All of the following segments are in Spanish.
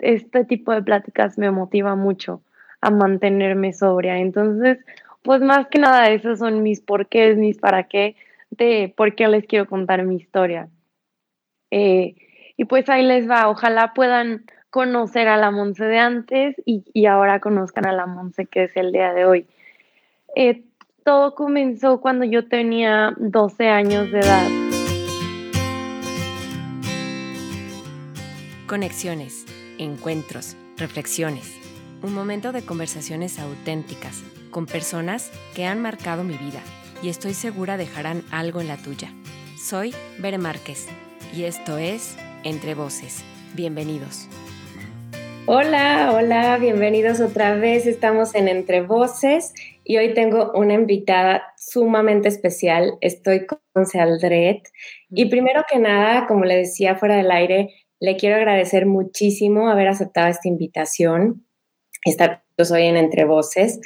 este tipo de pláticas me motiva mucho a mantenerme sobria. Entonces, pues más que nada esos son mis porqués, mis para qué, de por qué les quiero contar mi historia. Eh, y pues ahí les va, ojalá puedan conocer a la Monse de antes y, ahora conozcan a la Monse que es el día de hoy. Eh, todo comenzó cuando yo tenía 12 años de edad. Conexiones, encuentros, reflexiones. Un momento de conversaciones auténticas con personas que han marcado mi vida y estoy segura dejarán algo en la tuya. Soy Bere Márquez y esto es Entre Voces. Bienvenidos. Hola, hola, bienvenidos otra vez. Estamos en Entre Voces y hoy tengo una invitada sumamente especial. Estoy con Aldret. Y primero que nada, como le decía fuera del aire, le quiero agradecer muchísimo haber aceptado esta invitación, estar hoy en Entre Voces,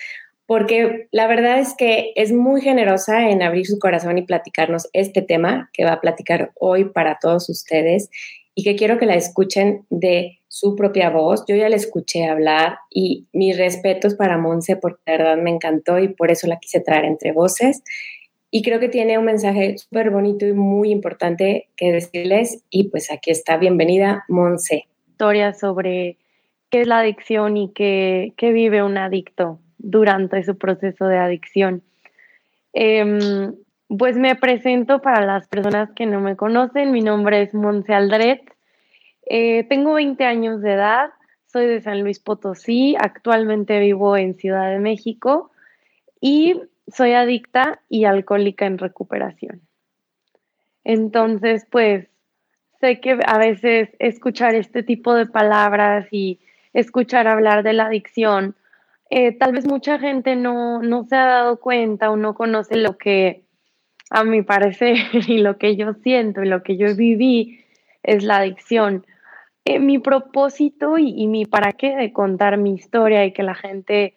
porque la verdad es que es muy generosa en abrir su corazón y platicarnos este tema que va a platicar hoy para todos ustedes y que quiero que la escuchen de su propia voz. Yo ya la escuché hablar y mis respetos para Monse porque la verdad me encantó y por eso la quise traer entre voces y creo que tiene un mensaje súper bonito y muy importante que decirles. Y pues aquí está, bienvenida, Monse. Historia sobre qué es la adicción y qué, vive un adicto durante su proceso de adicción. Em, pues me presento para las personas que no me conocen. Mi nombre es Monse Aldret. Eh, tengo 20 años de edad. Soy de San Luis Potosí. Actualmente vivo en Ciudad de México. Y soy adicta y alcohólica en recuperación. Entonces, pues sé que a veces escuchar este tipo de palabras y escuchar hablar de la adicción, eh, tal vez mucha gente no, no se ha dado cuenta o no conoce lo que a mi parecer y lo que yo siento y lo que yo viví es la adicción. Eh, mi propósito y, y, mi para qué de contar mi historia y que la gente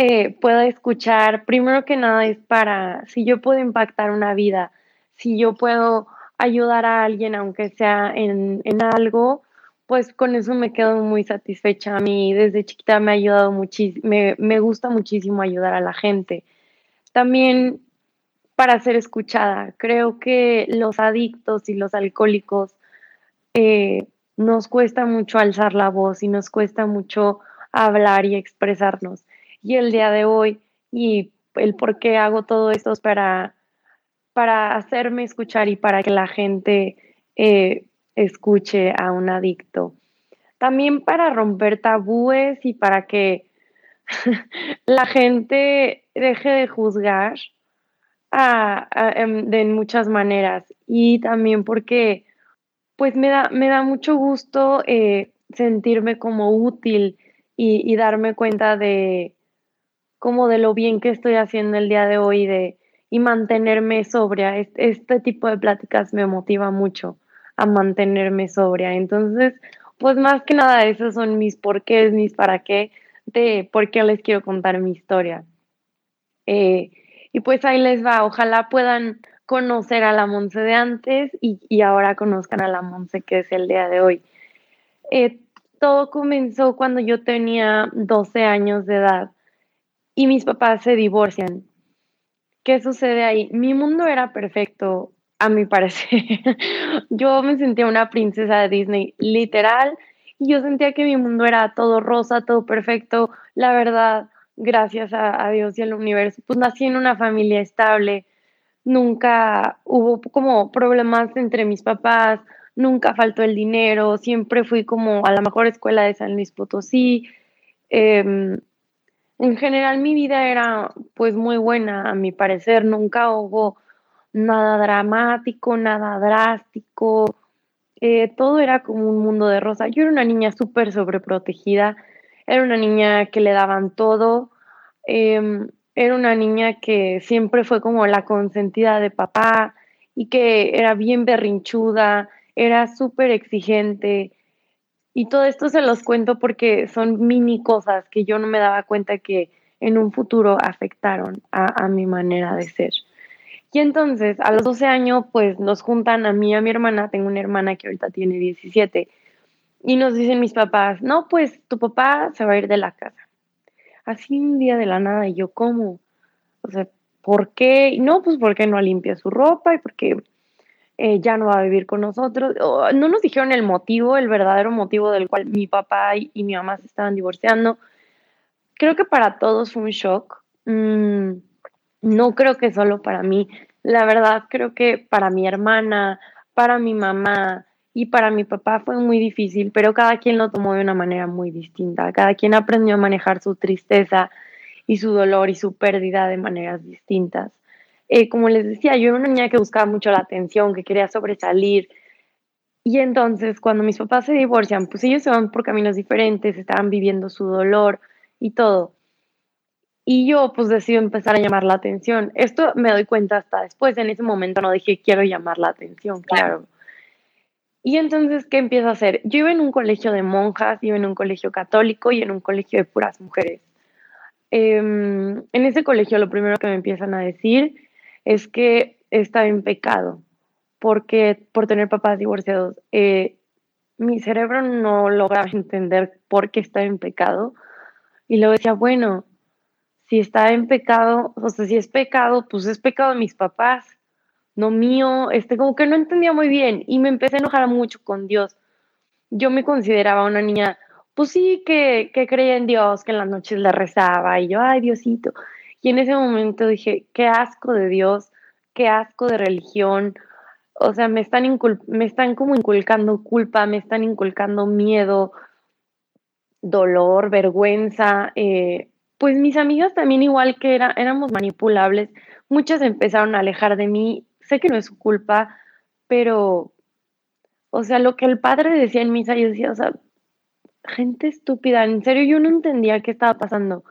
eh, pueda escuchar, primero que nada es para, si yo puedo impactar una vida, si yo puedo ayudar a alguien, aunque sea en, algo, pues con eso me quedo muy satisfecha. A mí desde chiquita me ha ayudado muchísimo, me, gusta muchísimo ayudar a la gente. También para ser escuchada. Creo que los adictos y los alcohólicos eh, nos cuesta mucho alzar la voz y nos cuesta mucho hablar y expresarnos y el día de hoy y el por qué hago todo esto es para, para hacerme escuchar y para que la gente eh, escuche a un adicto. También para romper tabúes y para que la gente deje de juzgar en, de muchas maneras y también porque pues me da, me da mucho gusto eh, sentirme como útil y darme cuenta de, como de lo bien que estoy haciendo el día de hoy de, y mantenerme sobria. Este, tipo de pláticas me motiva mucho a mantenerme sobria. Entonces, pues más que nada esos son mis porqués, mis para qué, de por qué les quiero contar mi historia. Eh, y pues ahí les va, ojalá puedan conocer a la Monse de antes y, ahora conozcan a la Monse que es el día de hoy. Eh, todo comenzó cuando yo tenía 12 años de edad y mis papás se divorcian. ¿Qué sucede ahí? Mi mundo era perfecto, a mi parecer. yo me sentía una princesa de Disney, literal, y yo sentía que mi mundo era todo rosa, todo perfecto. La verdad, gracias a, Dios y al universo, pues nací en una familia estable. Nunca hubo como problemas entre mis papás, nunca faltó el dinero, siempre fui como a la mejor escuela de San Luis Potosí. Em, en general mi vida era pues muy buena, a mi parecer, nunca hubo nada dramático, nada drástico, eh, todo era como un mundo de rosa. Yo era una niña súper sobreprotegida, era una niña que le daban todo, em, era una niña que siempre fue como la consentida de papá y que era bien berrinchuda, era súper exigente, y todo esto se los cuento porque son mini cosas que yo no me daba cuenta que en un futuro afectaron a, mi manera de ser. Y entonces, a los 12 años, pues nos juntan a mí y a mi hermana. Tengo una hermana que ahorita tiene 17. Y nos dicen mis papás, no, pues tu papá se va a ir de la casa. Así un día de la nada, y yo, ¿cómo? O sea, ¿por qué? No, pues porque no limpia su ropa y porque eh, ya no va a vivir con nosotros. no nos dijeron el motivo, el verdadero motivo del cual mi papá y, mi mamá se estaban divorciando. Creo que para todos fue un shock. Mm, no creo que solo para mí. La verdad, creo que para mi hermana, para mi mamá y para mi papá fue muy difícil, pero cada quien lo tomó de una manera muy distinta. Cada quien aprendió a manejar su tristeza y su dolor y su pérdida de maneras distintas. Eh, como les decía, yo era una niña que buscaba mucho la atención, que quería sobresalir. Y entonces, cuando mis papás se divorcian, pues ellos se van por caminos diferentes, estaban viviendo su dolor y todo. Y yo pues decido empezar a llamar la atención. Esto me doy cuenta hasta después, en ese momento no dije quiero llamar la atención, claro. Y entonces, ¿qué empiezo a hacer? Yo iba en un colegio de monjas, iba en un colegio católico y en un colegio de puras mujeres. Em, en ese colegio lo primero que me empiezan a decir es que estaba en pecado porque por tener papás divorciados. Eh, mi cerebro no lograba entender por qué estaba en pecado. Y luego decía, bueno, si está en pecado, o sea, si es pecado, pues es pecado de mis papás, no mío. Este, como que no entendía muy bien y me empecé a enojar mucho con Dios. Yo me consideraba una niña pues sí, que, que creía en Dios, que en las noches le rezaba y yo, ay Diosito. Y en ese momento dije, qué asco de Dios, qué asco de religión. O sea, me están, me están como inculcando culpa, me están inculcando miedo, dolor, vergüenza. Eh, pues mis amigas también igual que era, éramos manipulables, muchas empezaron a alejar de mí. Sé que no es su culpa, pero, o sea, lo que el padre decía en misa, yo decía, o sea, gente estúpida, en serio yo no entendía qué estaba pasando.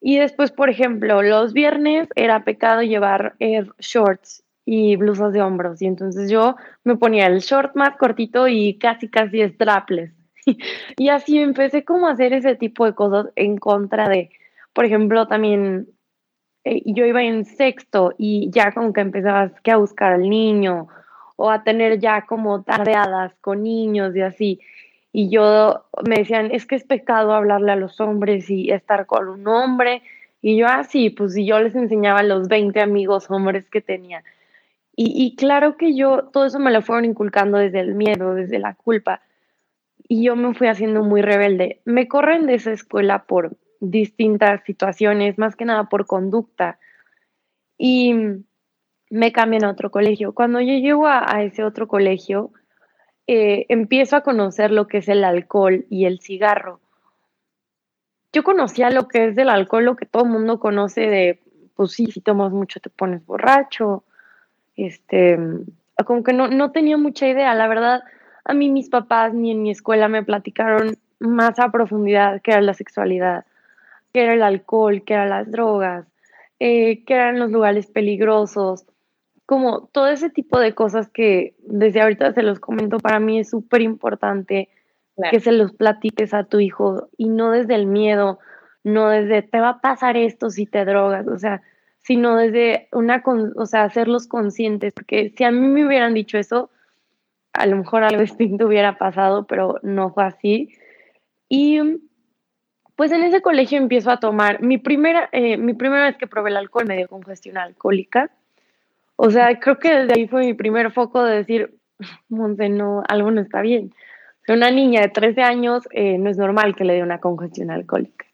Y después, por ejemplo, los viernes era pecado llevar eh, shorts y blusas de hombros. Y entonces yo me ponía el short más cortito y casi, casi strapless. y así empecé como a hacer ese tipo de cosas en contra de, por ejemplo, también eh, yo iba en sexto y ya como que empezabas que a buscar al niño o a tener ya como tardeadas con niños y así y yo me decían, es que es pecado hablarle a los hombres y estar con un hombre. Y yo así, ah, pues y yo les enseñaba a los 20 amigos hombres que tenía. Y, y, claro que yo, todo eso me lo fueron inculcando desde el miedo, desde la culpa. Y yo me fui haciendo muy rebelde. Me corren de esa escuela por distintas situaciones, más que nada por conducta. Y me cambian a otro colegio. Cuando yo llego a, a ese otro colegio, eh, empiezo a conocer lo que es el alcohol y el cigarro. Yo conocía lo que es del alcohol, lo que todo el mundo conoce de, pues sí, si tomas mucho te pones borracho, este, como que no, no tenía mucha idea, la verdad, a mí mis papás ni en mi escuela me platicaron más a profundidad qué era la sexualidad, qué era el alcohol, qué eran las drogas, eh, qué eran los lugares peligrosos, como todo ese tipo de cosas que desde ahorita se los comento, para mí es súper importante que se los platiques a tu hijo y no desde el miedo, no desde te va a pasar esto si te drogas, o sea, sino desde una, o sea, hacerlos conscientes, porque si a mí me hubieran dicho eso, a lo mejor algo distinto hubiera pasado, pero no fue así. Y pues en ese colegio empiezo a tomar, mi primera, eh, mi primera vez que probé el alcohol me dio congestión alcohólica o sea, creo que desde ahí fue mi primer foco de decir, Monse, no, algo no está bien. O una niña de 13 años eh, no es normal que le dé una congestión alcohólica.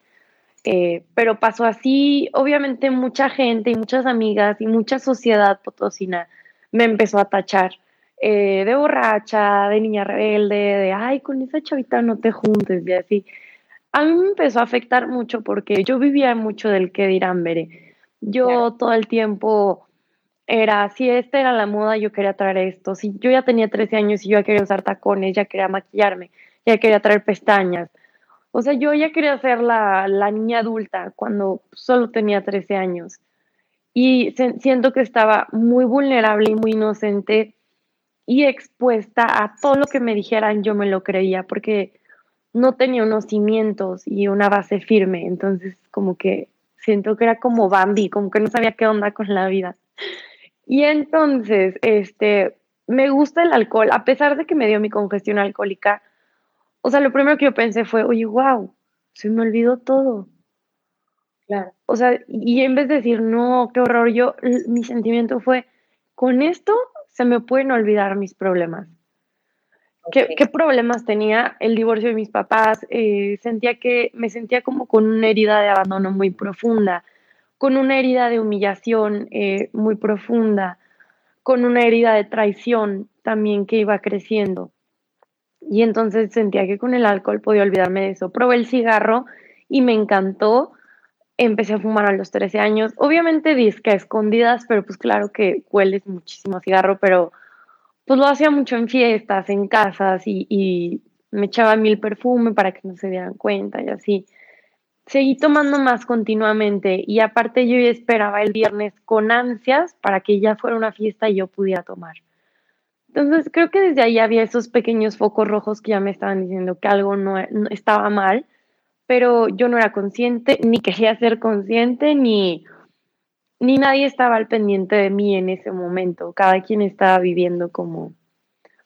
Eh, pero pasó así, obviamente mucha gente y muchas amigas y mucha sociedad potosina me empezó a tachar eh, de borracha, de niña rebelde, de, ay, con esa chavita no te juntes, y así. A mí me empezó a afectar mucho porque yo vivía mucho del que dirán, Bere. Yo todo el tiempo era, si esta era la moda, yo quería traer esto. Si yo ya tenía 13 años y yo ya quería usar tacones, ya quería maquillarme, ya quería traer pestañas. O sea, yo ya quería ser la, la niña adulta cuando solo tenía 13 años. Y siento que estaba muy vulnerable y muy inocente y expuesta a todo lo que me dijeran, yo me lo creía, porque no tenía unos cimientos y una base firme. Entonces, como que siento que era como Bambi, como que no sabía qué onda con la vida. Y entonces, este, me gusta el alcohol, a pesar de que me dio mi congestión alcohólica, o sea, lo primero que yo pensé fue, oye, wow, se me olvidó todo. Claro. O sea, y en vez de decir, no, qué horror, yo, mi sentimiento fue, con esto se me pueden olvidar mis problemas. ¿Qué, problemas tenía el divorcio de mis papás? Eh, sentía que me sentía como con una herida de abandono muy profunda, con una herida de humillación eh, muy profunda, con una herida de traición también que iba creciendo. Y entonces sentía que con el alcohol podía olvidarme de eso. Probé el cigarro y me encantó. Empecé a fumar a los 13 años. Obviamente disque a escondidas, pero pues claro que hueles muchísimo cigarro, pero pues lo hacía mucho en fiestas, en casas y, me echaba mil perfume para que no se dieran cuenta y así. Seguí tomando más continuamente y aparte yo ya esperaba el viernes con ansias para que ya fuera una fiesta y yo pudiera tomar. Entonces creo que desde ahí había esos pequeños focos rojos que ya me estaban diciendo que algo no, no estaba mal, pero yo no era consciente, ni quería ser consciente, ni, ni nadie estaba al pendiente de mí en ese momento, cada quien estaba viviendo como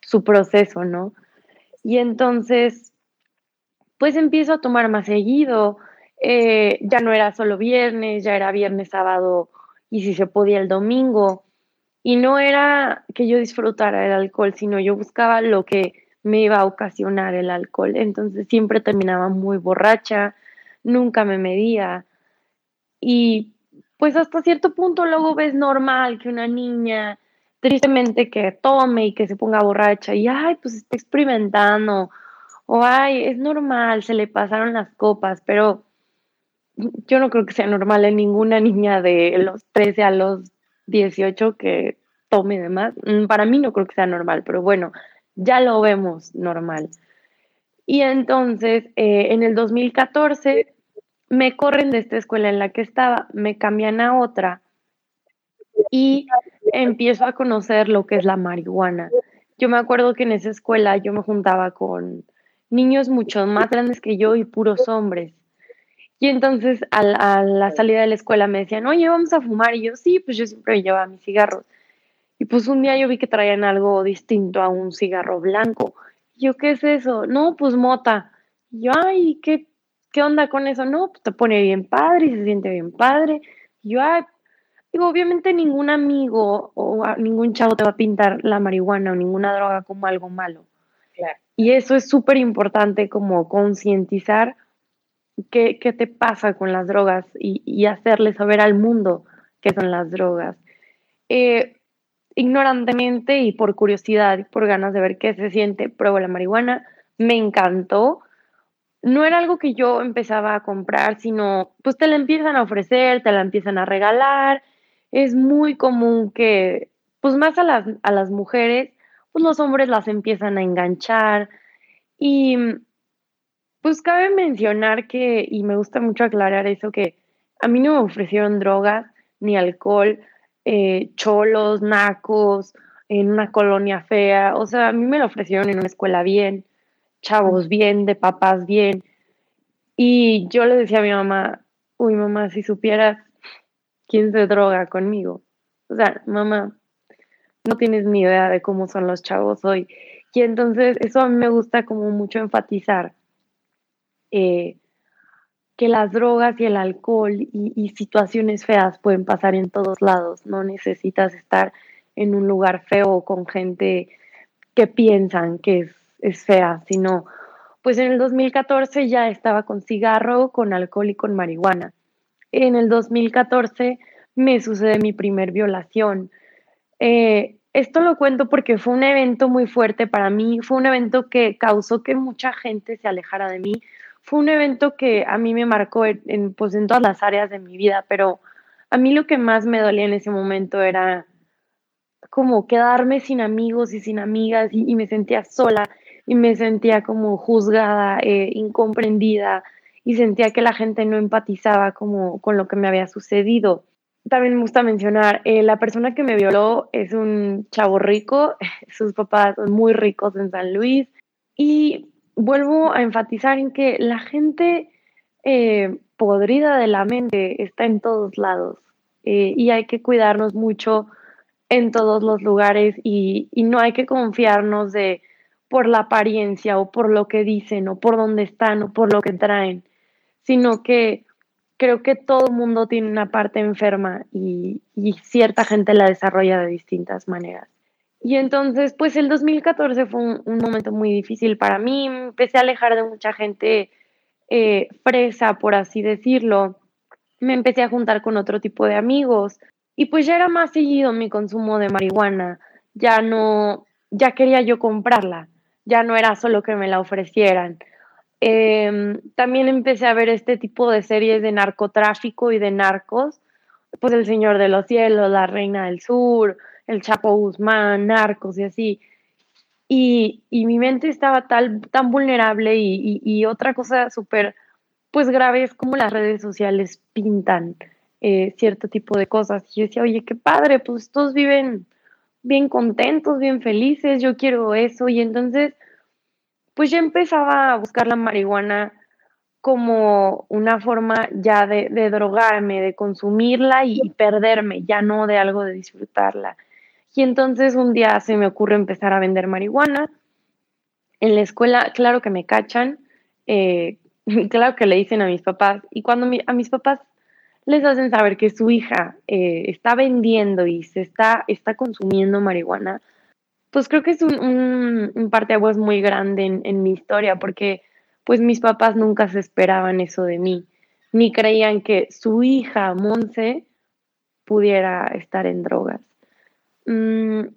su proceso, ¿no? Y entonces, pues empiezo a tomar más seguido, eh, ya no era solo viernes, ya era viernes, sábado y si se podía el domingo. Y no era que yo disfrutara el alcohol, sino yo buscaba lo que me iba a ocasionar el alcohol. Entonces siempre terminaba muy borracha, nunca me medía. Y pues hasta cierto punto luego ves normal que una niña tristemente que tome y que se ponga borracha y ay, pues está experimentando o ay, es normal, se le pasaron las copas, pero yo no creo que sea normal en ninguna niña de los 13 a los 18 que tome de más. Mm, para mí no creo que sea normal, pero bueno, ya lo vemos normal. Y entonces, eh, en el 2014 me corren de esta escuela en la que estaba, me cambian a otra y empiezo a conocer lo que es la marihuana. Yo me acuerdo que en esa escuela yo me juntaba con niños mucho más grandes que yo y puros hombres. Y entonces a la, salida de la escuela me decían, oye, vamos a fumar. Y yo, sí, pues yo siempre llevaba mis cigarros. Y pues un día yo vi que traían algo distinto a un cigarro blanco. Y yo, ¿qué es eso? No, pues mota. Y yo, ay, ¿qué ¿qué onda con eso? No, pues te pone bien padre y se siente bien padre. yo, digo, obviamente ningún amigo o ningún chavo te va a pintar la marihuana o ninguna droga como algo malo. Y eso es súper importante como concientizar qué, te pasa con las drogas y, hacerle saber al mundo qué son las drogas. Eh, ignorantemente y por curiosidad y por ganas de ver qué se siente, pruebo la marihuana, me encantó, no era algo que yo empezaba a comprar, sino pues te la empiezan a ofrecer, te la empiezan a regalar. Es muy común que, pues más a las, a las mujeres, pues los hombres las empiezan a enganchar. Y pues cabe mencionar que, y me gusta mucho aclarar eso, que a mí no me ofrecieron drogas ni alcohol, eh, cholos, nacos, en una colonia fea. O sea, a mí me lo ofrecieron en una escuela bien chavos bien, de papás bien. Y yo le decía a mi mamá, uy mamá, si supieras quién se droga conmigo. O sea, mamá, no tienes ni idea de cómo son los chavos hoy. Y entonces eso a mí me gusta como mucho enfatizar. Eh, que las drogas y el alcohol y, situaciones feas pueden pasar en todos lados. No necesitas estar en un lugar feo con gente que piensan que es es fea, sino pues en el 2014 ya estaba con cigarro, con alcohol y con marihuana. En el 2014 me sucede mi primer violación. Eh, esto lo cuento porque fue un evento muy fuerte para mí, fue un evento que causó que mucha gente se alejara de mí, fue un evento que a mí me marcó en, pues, en todas las áreas de mi vida, pero a mí lo que más me dolía en ese momento era como quedarme sin amigos y sin amigas y me sentía sola y me sentía como juzgada, eh, incomprendida y sentía que la gente no empatizaba como con lo que me había sucedido. También me gusta mencionar, eh, la persona que me violó es un chavo rico, sus papás son muy ricos en San Luis y vuelvo a enfatizar en que la gente eh, podrida de la mente está en todos lados y hay que cuidarnos mucho en todos los lugares y, no hay que confiarnos de por la apariencia o por lo que dicen o por dónde están o por lo que traen, sino que creo que todo mundo tiene una parte enferma y, cierta gente la desarrolla de distintas maneras. Y entonces, pues el 2014 fue un, momento muy difícil para mí, empecé a alejar de mucha gente eh, fresa, por así decirlo, me empecé a juntar con otro tipo de amigos. Y pues ya era más seguido mi consumo de marihuana, ya no, ya quería yo comprarla, ya no era solo que me la ofrecieran. Em, también empecé a ver este tipo de series de narcotráfico y de narcos, pues El Señor de los Cielos, La Reina del Sur, El Chapo Guzmán, Narcos y así. Y, mi mente estaba tal, tan vulnerable y, y otra cosa súper, pues grave es como las redes sociales pintan eh, cierto tipo de cosas. Y yo decía, oye, qué padre, pues todos viven bien contentos, bien felices, yo quiero eso. Y entonces pues ya empezaba a buscar la marihuana como una forma ya de, drogarme, de consumirla y, perderme, ya no de algo de disfrutarla. Y entonces un día se me ocurre empezar a vender marihuana. En la escuela, claro que me cachan, eh, claro que le dicen a mis papás, y cuando a mis papás les hacen saber que su hija eh, está vendiendo y se está, está consumiendo marihuana, pues creo que es un, un, un parteaguas muy grande en, mi historia, porque pues mis papás nunca se esperaban eso de mí, ni creían que su hija, Monse, pudiera estar en drogas. Mm,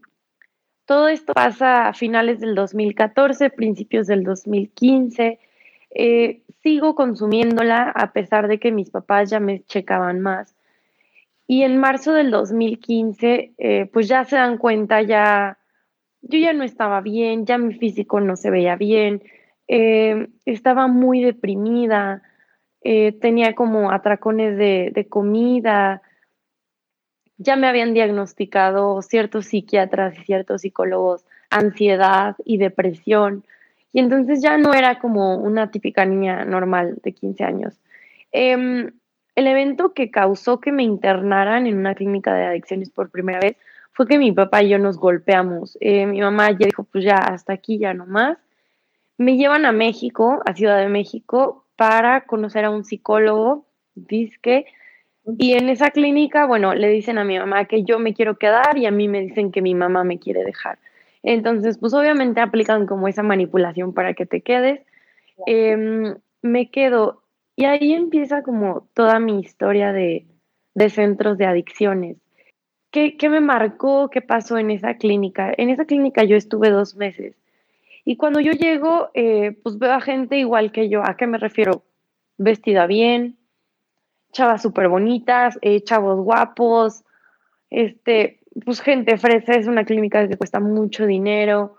todo esto pasa a finales del 2014, principios del 2015. Eh, sigo consumiéndola a pesar de que mis papás ya me checaban más. Y en marzo del 2015, eh, pues ya se dan cuenta, ya yo ya no estaba bien, ya mi físico no se veía bien, eh, estaba muy deprimida, eh, tenía como atracones de, de, comida, ya me habían diagnosticado ciertos psiquiatras y ciertos psicólogos ansiedad y depresión, y entonces ya no era como una típica niña normal de 15 años. Em, el evento que causó que me internaran en una clínica de adicciones por primera vez fue que mi papá y yo nos golpeamos. Eh, mi mamá ya dijo, pues ya, hasta aquí, ya no más. Me llevan a México, a Ciudad de México, para conocer a un psicólogo, disque, y en esa clínica, bueno, le dicen a mi mamá que yo me quiero quedar y a mí me dicen que mi mamá me quiere dejar. Entonces, pues obviamente aplican como esa manipulación para que te quedes. Em, me quedo y ahí empieza como toda mi historia de, de centros de adicciones. ¿Qué, me marcó? ¿Qué pasó en esa clínica? En esa clínica yo estuve dos meses. Y cuando yo llego, eh, pues veo a gente igual que yo. ¿A qué me refiero? Vestida bien, chavas súper bonitas, eh, chavos guapos, este, pues gente fresa, es una clínica que cuesta mucho dinero.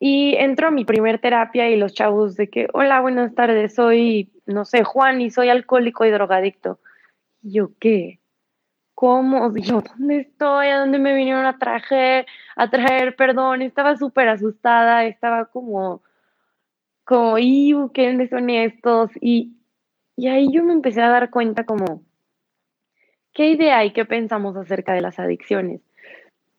Y entro a mi primer terapia y los chavos de que, hola, buenas tardes, soy, no sé, Juan y soy alcohólico y drogadicto. Y yo, ¿qué? ¿cómo? Yo, ¿dónde estoy? ¿A dónde me vinieron a traer? A traer, perdón, estaba súper asustada, estaba como, como, ¿y qué son estos? Y, y ahí yo me empecé a dar cuenta como, ¿qué idea y qué pensamos acerca de las adicciones?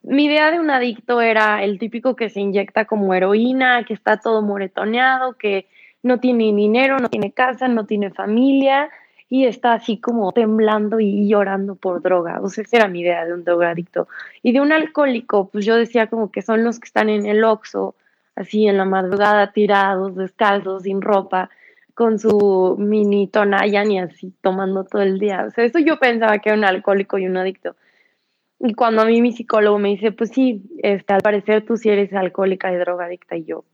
Mi idea de un adicto era el típico que se inyecta como heroína, que está todo moretoneado, que no tiene dinero, no tiene casa, no tiene familia, y está así como temblando y llorando por droga. O sea, esa era mi idea de un drogadicto. Y de un alcohólico, pues yo decía como que son los que están en el oxo, así en la madrugada, tirados, descalzos, sin ropa, con su mini tonayan y así tomando todo el día. O sea, eso yo pensaba que era un alcohólico y un adicto. Y cuando a mí mi psicólogo me dice, pues sí, este, al parecer tú sí eres alcohólica y drogadicta, y yo,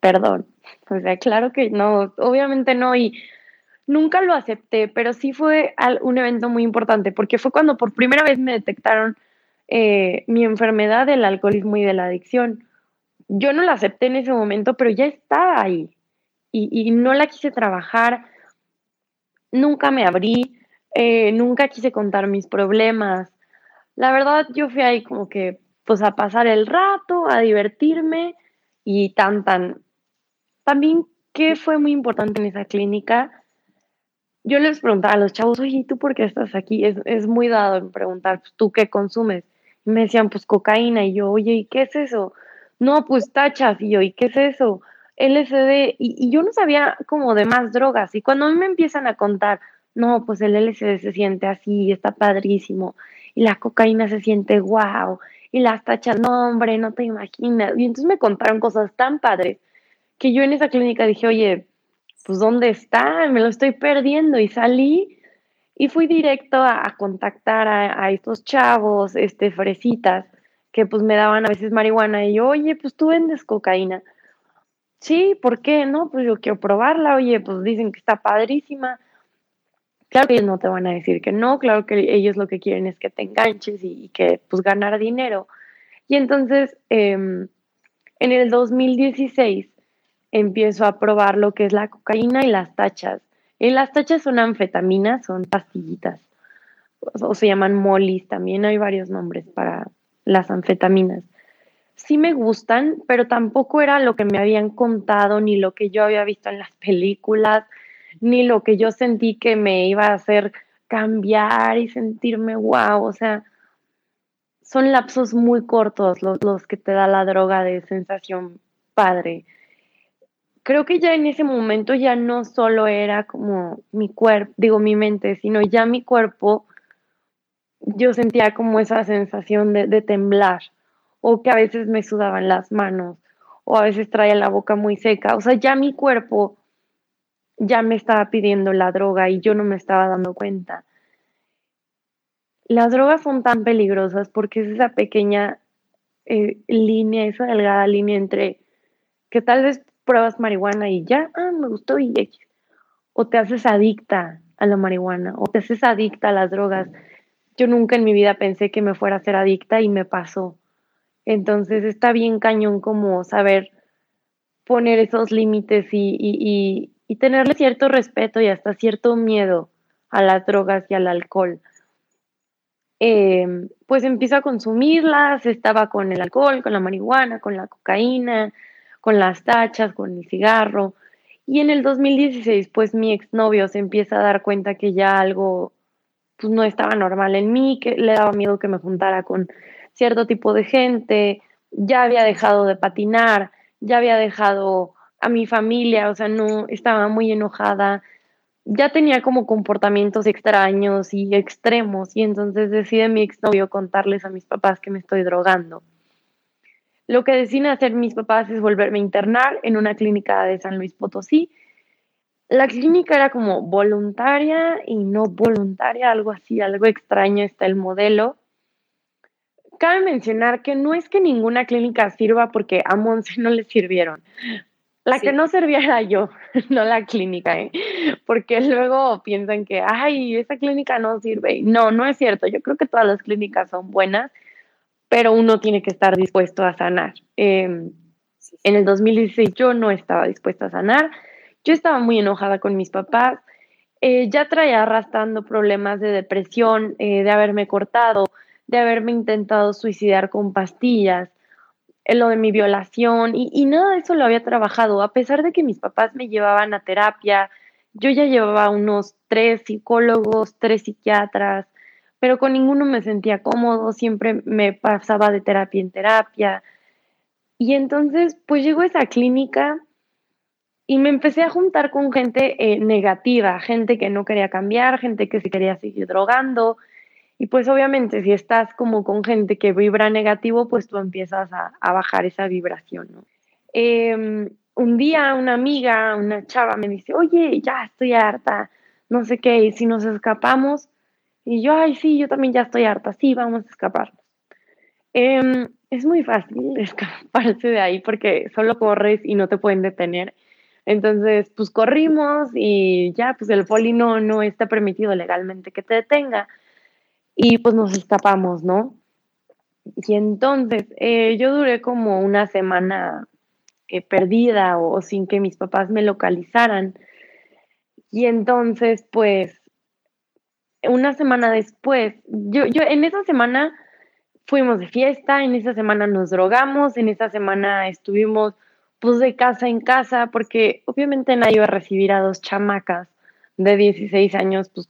perdón. O sea, claro que no, obviamente no. Y Nunca lo acepté, pero sí fue un evento muy importante porque fue cuando por primera vez me detectaron eh, mi enfermedad del alcoholismo y de la adicción. Yo no la acepté en ese momento, pero ya estaba ahí y, no la quise trabajar. Nunca me abrí, eh, nunca quise contar mis problemas. La verdad, yo fui ahí como que, pues a pasar el rato, a divertirme y tan, tan. También, ¿qué fue muy importante en esa clínica? yo les preguntaba a los chavos, oye, ¿tú por qué estás aquí? Es, muy dado en preguntar, pues, ¿tú qué consumes? Y me decían, pues cocaína. Y yo, oye, ¿y qué es eso? no, pues tachas, y yo, ¿y qué es eso? LSD, y, yo no sabía como de más drogas, y cuando a mí me empiezan a contar, no, pues el LSD se siente así, está padrísimo, y la cocaína se siente wow, y las tachas, no, hombre, no te imaginas, y entonces me contaron cosas tan padres, que yo en esa clínica dije, oye, pues ¿dónde está? Me lo estoy perdiendo, y salí, y fui directo a, contactar a, a, estos chavos, este, fresitas, que pues me daban a veces marihuana y yo, oye, pues tú vendes cocaína. Sí, ¿por qué? No, pues yo quiero probarla, oye, pues dicen que está padrísima. Claro que ellos no te van a decir que no, claro que ellos lo que quieren es que te enganches y, que pues ganar dinero. Y entonces, em, en el 2016 empiezo a probar lo que es la cocaína y las tachas. Y las tachas son anfetaminas, son pastillitas, o se llaman molis, también hay varios nombres para, las anfetaminas. Sí me gustan, pero tampoco era lo que me habían contado, ni lo que yo había visto en las películas, ni lo que yo sentí que me iba a hacer cambiar y sentirme wow. O sea, son lapsos muy cortos los, los que te da la droga de sensación padre. Creo que ya en ese momento ya no solo era como mi cuerpo, digo mi mente, sino ya mi cuerpo yo sentía como esa sensación de, temblar o que a veces me sudaban las manos o a veces traía la boca muy seca. O sea, ya mi cuerpo ya me estaba pidiendo la droga y yo no me estaba dando cuenta. Las drogas son tan peligrosas porque es esa pequeña eh, línea, esa delgada línea entre que tal vez pruebas marihuana y ya, ah, me gustó y o te haces adicta a la marihuana o te haces adicta a las drogas yo nunca en mi vida pensé que me fuera a ser adicta y me pasó. Entonces está bien cañón como saber poner esos límites y, tenerle cierto respeto y hasta cierto miedo a las drogas y al alcohol. Em, pues empiezo a consumirlas, estaba con el alcohol, con la marihuana, con la cocaína, con las tachas, con el cigarro. Y en el 2016, pues mi exnovio se empieza a dar cuenta que ya algo pues no estaba normal en mí, que le daba miedo que me juntara con cierto tipo de gente, ya había dejado de patinar, ya había dejado a mi familia, o sea, no estaba muy enojada, ya tenía como comportamientos extraños y extremos y entonces decide mi exnovio contarles a mis papás que me estoy drogando. Lo que deciden hacer mis papás es volverme a internar en una clínica de San Luis Potosí la clínica era como voluntaria y no voluntaria, algo así, algo extraño está el modelo. Cabe mencionar que no es que ninguna clínica sirva porque a Monse no le sirvieron. La que no servía era yo, no la clínica, ¿eh? porque luego piensan que, ay, esa clínica no sirve. No, no es cierto. Yo creo que todas las clínicas son buenas, pero uno tiene que estar dispuesto a sanar. Em, en el 2016 yo no estaba dispuesta a sanar yo estaba muy enojada con mis papás, eh, ya traía arrastrando problemas de depresión, eh, de haberme cortado, de haberme intentado suicidar con pastillas, eh, lo de mi violación y, nada de eso lo había trabajado, a pesar de que mis papás me llevaban a terapia, yo ya llevaba unos tres psicólogos, tres psiquiatras, pero con ninguno me sentía cómodo, siempre me pasaba de terapia en terapia. Y entonces, pues llegó a esa clínica y me empecé a juntar con gente eh, negativa, gente que no quería cambiar, gente que se quería seguir drogando. Y pues obviamente si estás como con gente que vibra negativo, pues tú empiezas a, bajar esa vibración. ¿no? Em, un día una amiga, una chava me dice, oye, ya estoy harta, no sé qué, y si nos escapamos. Y yo, ay, sí, yo también ya estoy harta, sí, vamos a escaparnos. Em, es muy fácil escaparse de ahí porque solo corres y no te pueden detener entonces, pues corrimos y ya, pues el poli no, no está permitido legalmente que te detenga y pues nos escapamos, ¿no? Y entonces eh, yo duré como una semana eh, perdida o, sin que mis papás me localizaran. Y entonces, pues, una semana después, yo, yo en esa semana fuimos de fiesta, en esa semana nos drogamos, en esa semana estuvimos pues de casa en casa, porque obviamente nadie iba a recibir a dos chamacas de 16 años, pues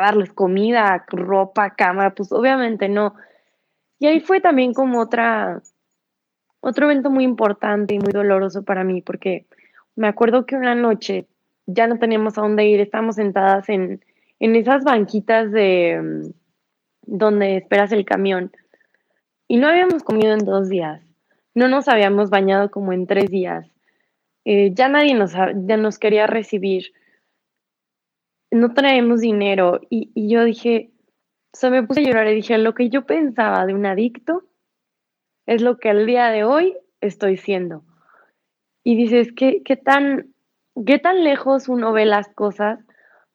darles comida, ropa, cama, pues obviamente no. Y ahí fue también como otra, otro evento muy importante y muy doloroso para mí, porque me acuerdo que una noche ya no teníamos a dónde ir, estábamos sentadas en, en esas banquitas de mm, donde esperas el camión y no habíamos comido en dos días, no nos habíamos bañado como en tres días, eh, ya nadie nos, ya nos quería recibir, no traemos dinero y, yo dije, se me puse a llorar y dije, lo que yo pensaba de un adicto es lo que al día de hoy estoy siendo. Y dices, ¿qué, qué, tan, qué tan lejos uno ve las cosas?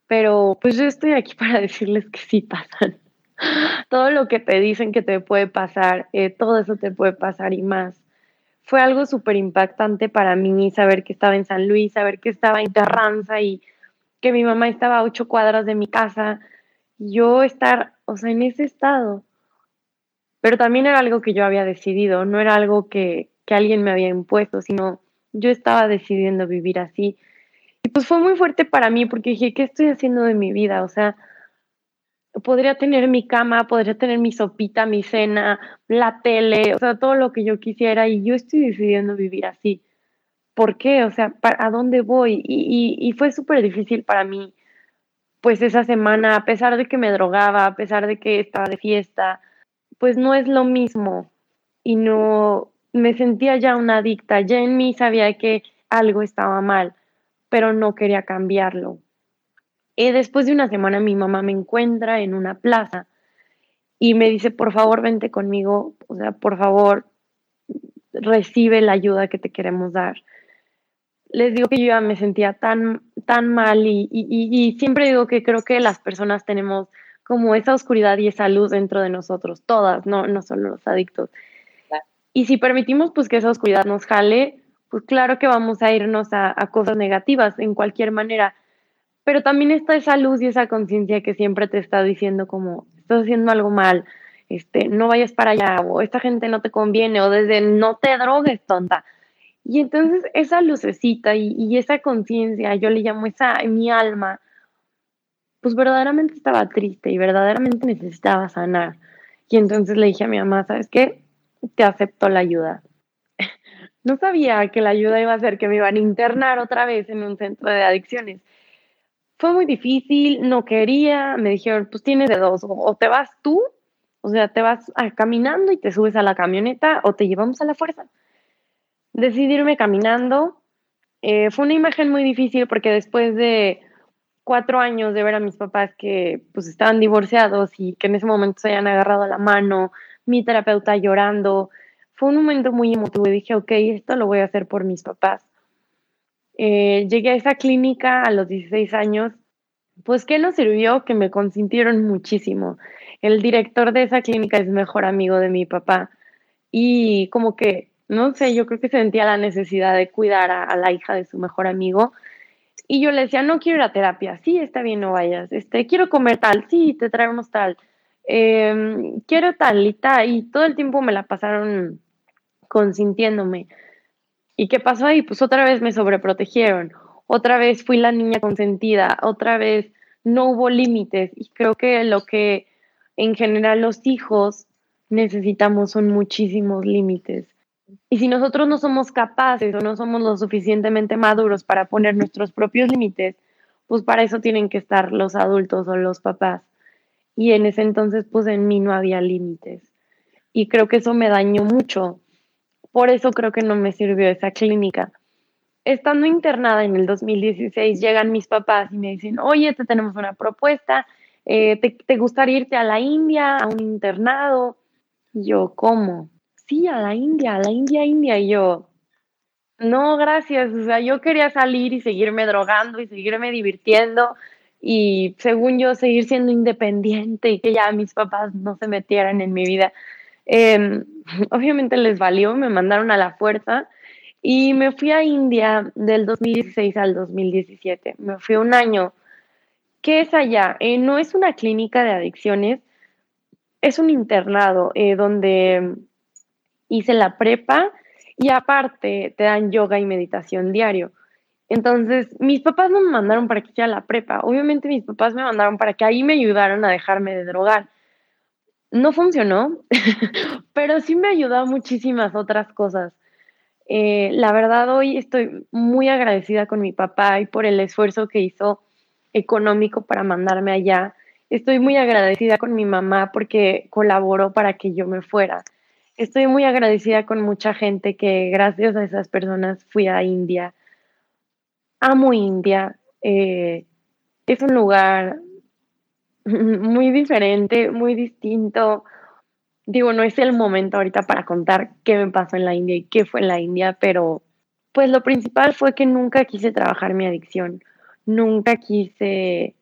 Pero pues yo estoy aquí para decirles que sí pasan. todo lo que te dicen que te puede pasar, eh, todo eso te puede pasar y más. Fue algo súper impactante para mí saber que estaba en San Luis, saber que estaba en Carranza y que mi mamá estaba a ocho cuadras de mi casa. Yo estar, o sea, en ese estado. Pero también era algo que yo había decidido, no era algo que, que alguien me había impuesto, sino yo estaba decidiendo vivir así. Y pues fue muy fuerte para mí porque dije, ¿qué estoy haciendo de mi vida? O sea, podría tener mi cama, podría tener mi sopita, mi cena, la tele, o sea, todo lo que yo quisiera y yo estoy decidiendo vivir así. ¿Por qué? O sea, ¿a dónde voy? Y, fue súper difícil para mí, pues esa semana, a pesar de que me drogaba, a pesar de que estaba de fiesta, pues no es lo mismo y no me sentía ya una adicta, ya en mí sabía que algo estaba mal, pero no quería cambiarlo. Y después de una semana mi mamá me encuentra en una plaza y me dice, por favor, vente conmigo, o sea, por favor, recibe la ayuda que te queremos dar. Les digo que yo ya me sentía tan, tan mal y, y siempre digo que creo que las personas tenemos como esa oscuridad y esa luz dentro de nosotros, todas, no, no solo los adictos. Y si permitimos pues que esa oscuridad nos jale, pues claro que vamos a irnos a, a cosas negativas en cualquier manera pero también está esa luz y esa conciencia que siempre te está diciendo como, estás haciendo algo mal, este, no vayas para allá, o esta gente no te conviene, o desde no te drogues, tonta. Y entonces esa lucecita y, esa conciencia, yo le llamo esa, mi alma, pues verdaderamente estaba triste y verdaderamente necesitaba sanar. Y entonces le dije a mi mamá, ¿sabes qué? Te acepto la ayuda. no sabía que la ayuda iba a ser que me iban a internar otra vez en un centro de adicciones fue muy difícil, no quería, me dijeron, pues tienes de dos, o, te vas tú, o sea, te vas caminando y te subes a la camioneta, o te llevamos a la fuerza. Decidí irme caminando. Eh, fue una imagen muy difícil porque después de cuatro años de ver a mis papás que pues estaban divorciados y que en ese momento se hayan agarrado la mano, mi terapeuta llorando, fue un momento muy emotivo y dije, ok, esto lo voy a hacer por mis papás. Eh, llegué a esa clínica a los 16 años, pues ¿qué nos sirvió? Que me consintieron muchísimo. El director de esa clínica es mejor amigo de mi papá y como que, no sé, yo creo que sentía la necesidad de cuidar a, la hija de su mejor amigo. Y yo le decía, no quiero ir a terapia, sí, está bien, no vayas. Este, quiero comer tal, sí, te traemos tal. Em, quiero tal y tal. Y todo el tiempo me la pasaron consintiéndome. ¿Y qué pasó ahí? Pues otra vez me sobreprotegieron, otra vez fui la niña consentida, otra vez no hubo límites. Y creo que lo que en general los hijos necesitamos son muchísimos límites. Y si nosotros no somos capaces o no somos lo suficientemente maduros para poner nuestros propios límites, pues para eso tienen que estar los adultos o los papás. Y en ese entonces, pues en mí no había límites. Y creo que eso me dañó mucho, por eso creo que no me sirvió esa clínica. Estando internada en el 2016, llegan mis papás y me dicen, oye, te tenemos una propuesta, eh, ¿te, gustaría irte a la India, a un internado? yo, ¿cómo? Sí, a la India, a la India, India. Y yo, no, gracias. O sea, yo quería salir y seguirme drogando y seguirme divirtiendo y según yo seguir siendo independiente y que ya mis papás no se metieran en mi vida. Em, obviamente les valió, me mandaron a la fuerza y me fui a India del 2016 al 2017. Me fui un año. ¿Qué es allá? Eh, no es una clínica de adicciones, es un internado eh, donde hice la prepa y aparte te dan yoga y meditación diario. Entonces, mis papás no me mandaron para que hiciera la prepa. Obviamente mis papás me mandaron para que ahí me ayudaran a dejarme de drogar. No funcionó, pero sí me ayudó muchísimas otras cosas. Eh, la verdad hoy estoy muy agradecida con mi papá y por el esfuerzo que hizo económico para mandarme allá. Estoy muy agradecida con mi mamá porque colaboró para que yo me fuera. Estoy muy agradecida con mucha gente que gracias a esas personas fui a India. Amo India. Eh, es un lugar muy diferente, muy distinto. Digo, no es el momento ahorita para contar qué me pasó en la India y qué fue en la India, pero pues lo principal fue que nunca quise trabajar mi adicción, nunca quise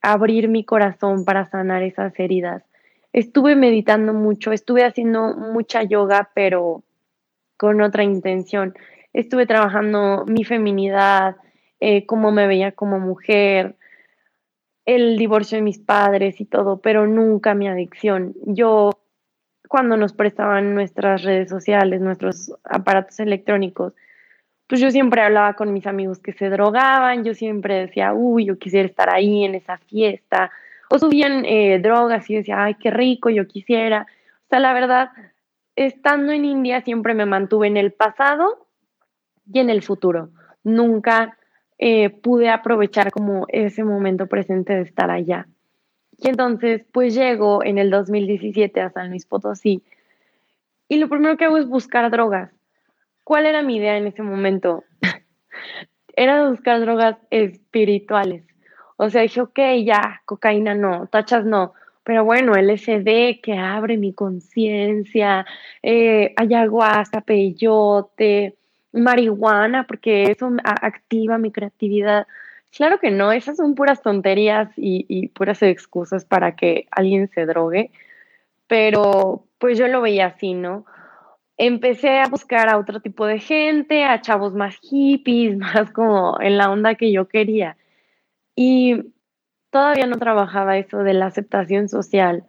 abrir mi corazón para sanar esas heridas. Estuve meditando mucho, estuve haciendo mucha yoga, pero con otra intención. Estuve trabajando mi feminidad, eh, cómo me veía como mujer, el divorcio de mis padres y todo, pero nunca mi adicción. Yo, cuando nos prestaban nuestras redes sociales, nuestros aparatos electrónicos, pues yo siempre hablaba con mis amigos que se drogaban, yo siempre decía, uy, yo quisiera estar ahí en esa fiesta, o subían eh, drogas y decía, ay, qué rico, yo quisiera. O sea, la verdad, estando en India siempre me mantuve en el pasado y en el futuro. Nunca eh, pude aprovechar como ese momento presente de estar allá. Y entonces, pues llego en el 2017 a San Luis Potosí y lo primero que hago es buscar drogas. ¿Cuál era mi idea en ese momento? era buscar drogas espirituales. O sea, dije, ok, ya, cocaína no, tachas no, pero bueno, LSD que abre mi conciencia, eh, ayahuasca, peyote, marihuana, porque eso activa mi creatividad. Claro que no, esas son puras tonterías y, y puras excusas para que alguien se drogue, pero pues yo lo veía así, ¿no? Empecé a buscar a otro tipo de gente, a chavos más hippies, más como en la onda que yo quería. Y todavía no trabajaba eso de la aceptación social,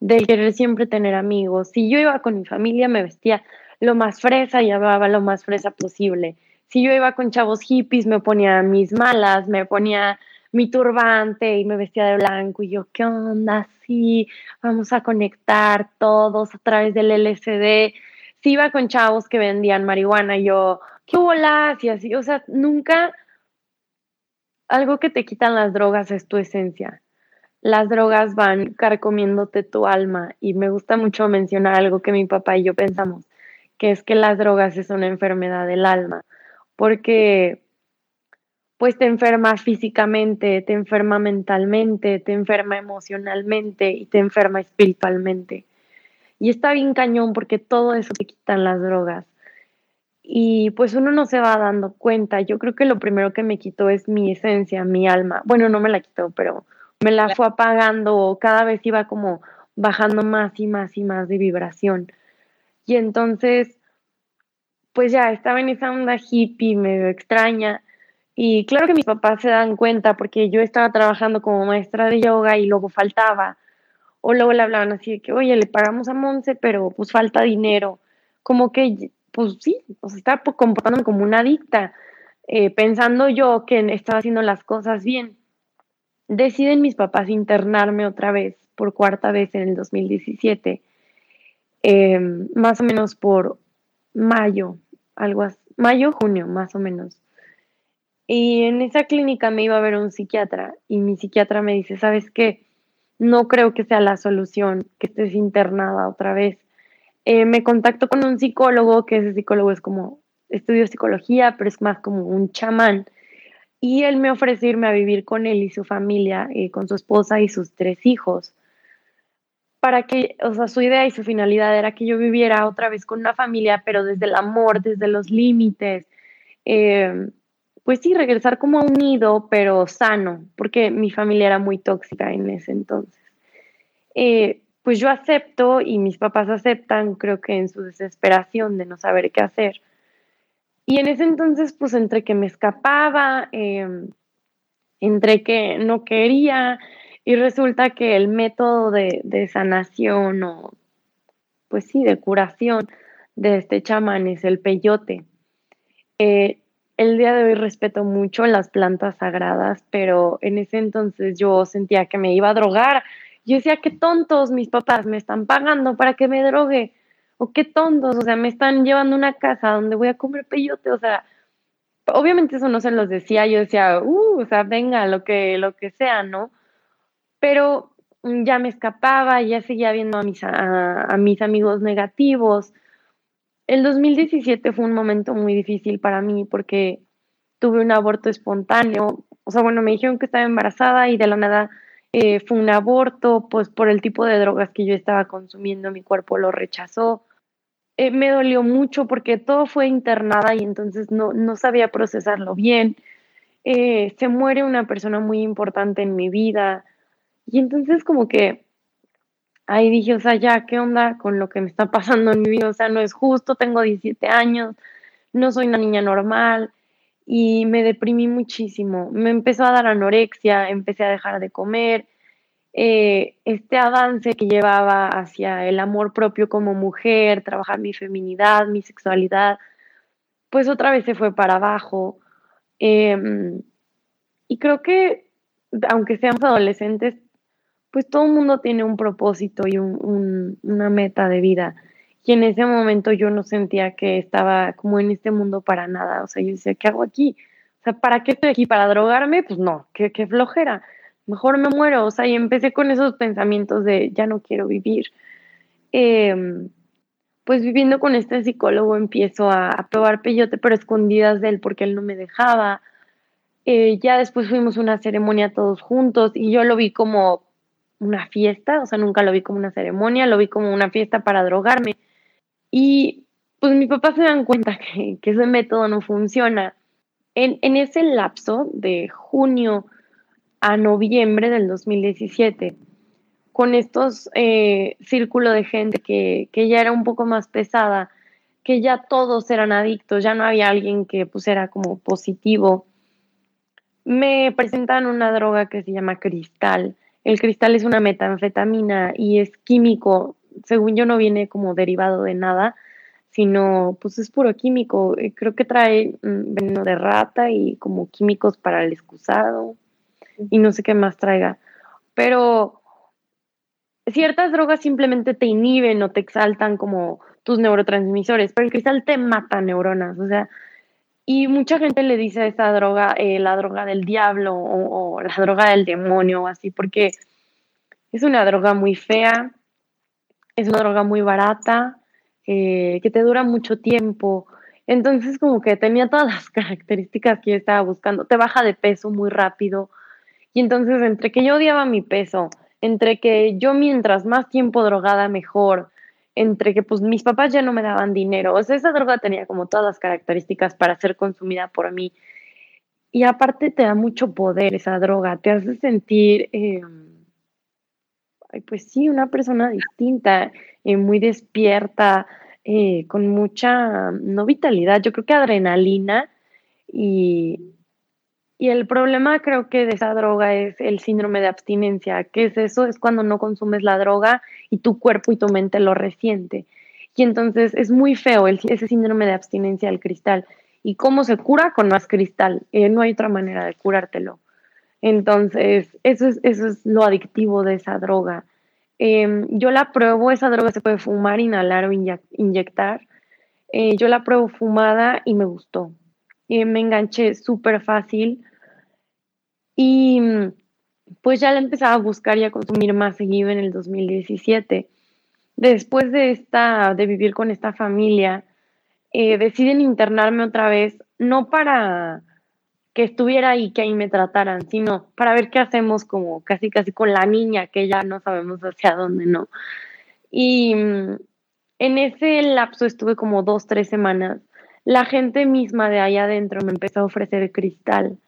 del querer siempre tener amigos. Si yo iba con mi familia, me vestía lo más fresa y hablaba lo más fresa posible. Si yo iba con chavos hippies, me ponía mis malas, me ponía mi turbante y me vestía de blanco y yo, ¿qué onda? Sí, vamos a conectar todos a través del LCD. Si iba con chavos que vendían marihuana, yo, ¿qué bolas? Y así, o sea, nunca algo que te quitan las drogas es tu esencia. Las drogas van carcomiéndote tu alma y me gusta mucho mencionar algo que mi papá y yo pensamos que es que las drogas es una enfermedad del alma, porque pues te enferma físicamente, te enferma mentalmente, te enferma emocionalmente y te enferma espiritualmente. Y está bien cañón porque todo eso te quitan las drogas. Y pues uno no se va dando cuenta. Yo creo que lo primero que me quitó es mi esencia, mi alma. Bueno, no me la quitó, pero me la fue apagando. Cada vez iba como bajando más y más y más de vibración. Y entonces, pues ya estaba en esa onda hippie, medio extraña. Y claro que mis papás se dan cuenta porque yo estaba trabajando como maestra de yoga y luego faltaba. O luego le hablaban así de que, oye, le pagamos a Monse, pero pues falta dinero. Como que, pues sí, o sea, estaba comportándome como una adicta, eh, pensando yo que estaba haciendo las cosas bien. Deciden mis papás internarme otra vez, por cuarta vez en el 2017 Em, más o menos por mayo, algo así, mayo, junio, más o menos. Y en esa clínica me iba a ver un psiquiatra y mi psiquiatra me dice, ¿sabes qué? No creo que sea la solución que estés internada otra vez. Eh, me contacto con un psicólogo, que ese psicólogo es como, estudio psicología, pero es más como un chamán. Y él me ofrece irme a vivir con él y su familia, eh, con su esposa y sus tres hijos para que, o sea, su idea y su finalidad era que yo viviera otra vez con una familia, pero desde el amor, desde los límites. Eh, pues sí, regresar como a un nido, pero sano, porque mi familia era muy tóxica en ese entonces. Eh, pues yo acepto y mis papás aceptan, creo que en su desesperación de no saber qué hacer. Y en ese entonces, pues entre que me escapaba, eh, entre que no quería, y resulta que el método de, sanación o, pues sí, de curación de este chamán es el peyote. Eh, el día de hoy respeto mucho las plantas sagradas, pero en ese entonces yo sentía que me iba a drogar. Yo decía, qué tontos mis papás me están pagando para que me drogue. o qué tontos, o sea, me están llevando a una casa donde voy a comer peyote, o sea, obviamente eso no se los decía, yo decía, uh, o sea, venga, lo que, lo que sea, ¿no? Pero ya me escapaba, ya seguía viendo a mis, a mis amigos negativos. El 2017 fue un momento muy difícil para mí porque tuve un aborto espontáneo, o sea, bueno, me dijeron que estaba embarazada y de la nada eh, fue un aborto, pues por el tipo de drogas que yo estaba consumiendo, mi cuerpo lo rechazó. Eh, me dolió mucho porque todo fue internada y entonces no, no sabía procesarlo bien. Eh, se muere una persona muy importante en mi vida y entonces como que ahí dije, o sea, ya, ¿qué onda con lo que me está pasando en mi vida? O sea, no es justo, tengo 17 años, no soy una niña normal, y me deprimí muchísimo. Me empezó a dar anorexia, empecé a dejar de comer. Eh, este avance que llevaba hacia el amor propio como mujer, trabajar mi feminidad, mi sexualidad, pues otra vez se fue para abajo. Em, y creo que, aunque seamos adolescentes, pues todo el mundo tiene un propósito y una meta de vida. Y en ese momento yo no sentía que estaba como en este mundo para nada. O sea, yo decía, ¿qué hago aquí? O sea, ¿para qué estoy aquí? ¿Para drogarme? Pues no, qué, qué flojera. Mejor me muero. O sea, y empecé con esos pensamientos de ya no quiero vivir. Em, pues viviendo con este psicólogo empiezo a, probar peyote, pero escondidas de él porque él no me dejaba. Eh, ya después fuimos a una ceremonia todos juntos y yo lo vi como una fiesta, o sea, nunca lo vi como una ceremonia, lo vi como una fiesta para drogarme. Y pues mi papá se dan cuenta que, ese método no funciona. En, en, ese lapso de junio a noviembre del 2017, con estos eh, círculos de gente que, que, ya era un poco más pesada, que ya todos eran adictos, ya no había alguien que pues era como positivo, me presentan una droga que se llama cristal. El cristal es una metanfetamina y es químico según yo no viene como derivado de nada, sino pues es puro químico. Eh, creo que trae mm, veneno de rata y como químicos para el excusado y no sé qué más traiga. Pero ciertas drogas simplemente te inhiben o te exaltan como tus neurotransmisores, pero el cristal te mata neuronas, o sea, y mucha gente le dice a esa droga eh, la droga del diablo o, o, la droga del demonio o así, porque es una droga muy fea, es una droga muy barata, eh, que te dura mucho tiempo. Entonces, como que tenía todas las características que yo estaba buscando. Te baja de peso muy rápido. Y entonces, entre que yo odiaba mi peso, entre que yo mientras más tiempo drogada, mejor, entre que pues mis papás ya no me daban dinero. O sea, esa droga tenía como todas las características para ser consumida por mí. Y aparte te da mucho poder esa droga, te hace sentir... Em, pues sí, una persona distinta, eh, muy despierta, eh, con mucha, no vitalidad, yo creo que adrenalina y, y el problema creo que de esa droga es el síndrome de abstinencia. ¿Qué es eso? Es cuando no consumes la droga y tu cuerpo y tu mente lo resiente. Y entonces es muy feo ese síndrome de abstinencia del cristal. ¿Y cómo se cura? Con más cristal. Eh, no hay otra manera de curártelo. Entonces, eso es, eso es lo adictivo de esa droga. Em, yo la pruebo, esa droga se puede fumar, inhalar o inyectar. Eh, yo la pruebo fumada y me gustó. Eh, me enganché súper fácil y pues ya la empezaba a buscar y a consumir más seguido en el 2017. Después de, esta, de vivir con esta familia, eh, deciden internarme otra vez, no para que estuviera ahí, que ahí me trataran, sino para ver qué hacemos como casi casi con la niña, que ya no sabemos hacia dónde, ¿no? Y mm, en ese lapso estuve como dos, tres semanas. La gente misma de ahí adentro me empezó a ofrecer cristal.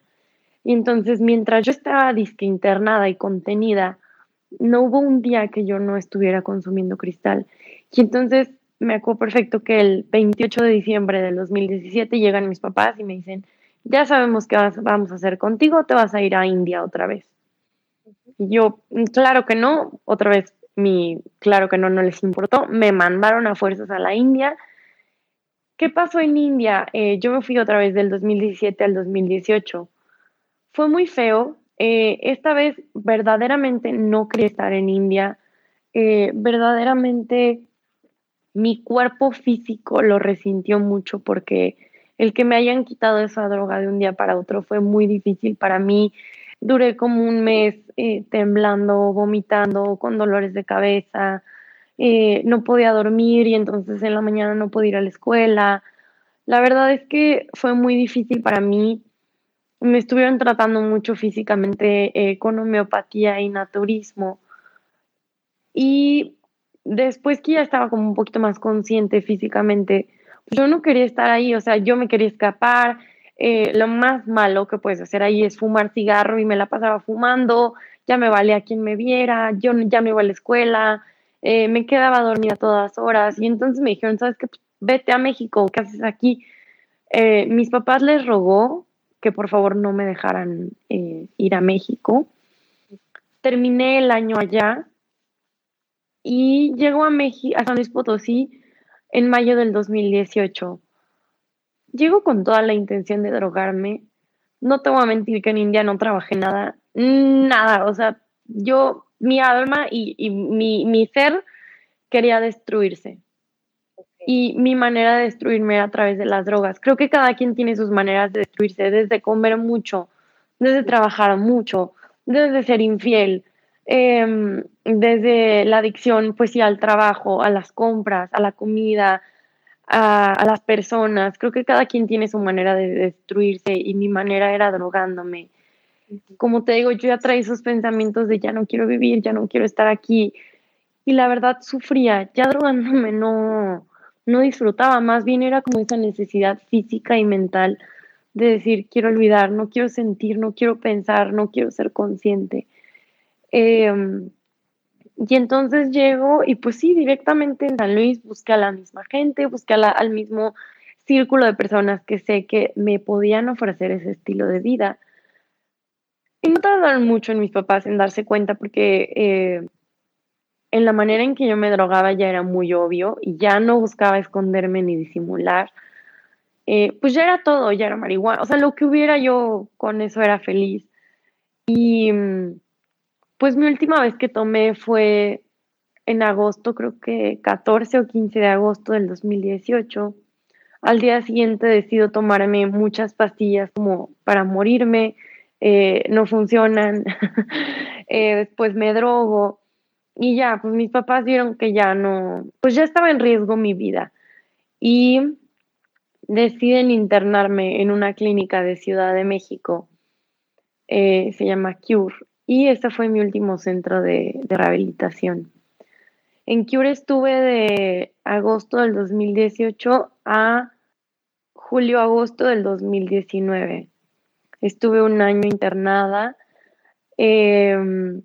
Y entonces, mientras yo estaba disque internada y contenida, no hubo un día que yo no estuviera consumiendo cristal. Y entonces me acuerdo perfecto que el 28 de diciembre del 2017 llegan mis papás y me dicen, ya sabemos qué vamos a hacer contigo, te vas a ir a India otra vez. Y yo, mm, claro que no, otra vez mi, claro que no, no les importó, me mandaron a fuerzas a la India. ¿Qué pasó en India? Eh, yo me fui otra vez del 2017 al 2018. Fue muy feo. Eh, esta vez verdaderamente no quería estar en India. Eh, verdaderamente mi cuerpo físico lo resintió mucho porque el que me hayan quitado esa droga de un día para otro fue muy difícil para mí. Duré como un mes eh, temblando, vomitando, con dolores de cabeza, eh, no podía dormir y entonces en la mañana no podía ir a la escuela. La verdad es que fue muy difícil para mí. Me estuvieron tratando mucho físicamente eh, con homeopatía y naturismo. Y después que ya estaba como un poquito más consciente físicamente, yo no quería estar ahí, o sea, yo me quería escapar. Eh, lo más malo que puedes hacer ahí es fumar cigarro y me la pasaba fumando, ya me valía quien me viera, yo ya me iba a la escuela, eh, me quedaba dormida todas horas y entonces me dijeron, ¿sabes qué? Pues, vete a México, ¿qué haces aquí? Eh, mis papás les rogó que por favor no me dejaran ir a México. Terminé el año allá y llego a México, a San Luis Potosí en mayo del 2018. Llego con toda la intención de drogarme. No te voy a mentir que en India no trabajé nada, nada. O sea, yo, mi alma y, mi, mi, ser quería destruirse. Y mi manera de destruirme era a través de las drogas. Creo que cada quien tiene sus maneras de destruirse, desde comer mucho, desde trabajar mucho, desde ser infiel, Em, desde la adicción, pues sí, al trabajo, a las compras, a la comida, a, las personas. Creo que cada quien tiene su manera de destruirse y mi manera era drogándome. Como te digo, yo ya traía esos pensamientos de ya no quiero vivir, ya no quiero estar aquí. Y la verdad sufría, ya drogándome no, no disfrutaba, más bien era como esa necesidad física y mental de decir, quiero olvidar, no quiero sentir, no quiero pensar, no quiero ser consciente. Em, y entonces llego y pues sí, directamente en San Luis busqué a la misma gente, busqué al mismo círculo de personas que sé que me podían ofrecer ese estilo de vida. Y no tardaron mucho en mis papás en darse cuenta porque eh, en la manera en que yo me drogaba ya era muy obvio y ya no buscaba esconderme ni disimular. Eh, pues ya era todo, ya era marihuana. O sea, lo que hubiera yo con eso era feliz. Y mm, pues mi última vez que tomé fue en agosto, creo que 14 o 15 de agosto del 2018. Al día siguiente decido tomarme muchas pastillas como para morirme, eh, no funcionan, eh, después me drogo y ya, pues mis papás vieron que ya no, pues ya estaba en riesgo mi vida y deciden internarme en una clínica de Ciudad de México, eh, se llama Cure, y este fue mi último centro de, rehabilitación. En Cure estuve de agosto del 2018 a julio-agosto del 2019. Estuve un año internada. Em,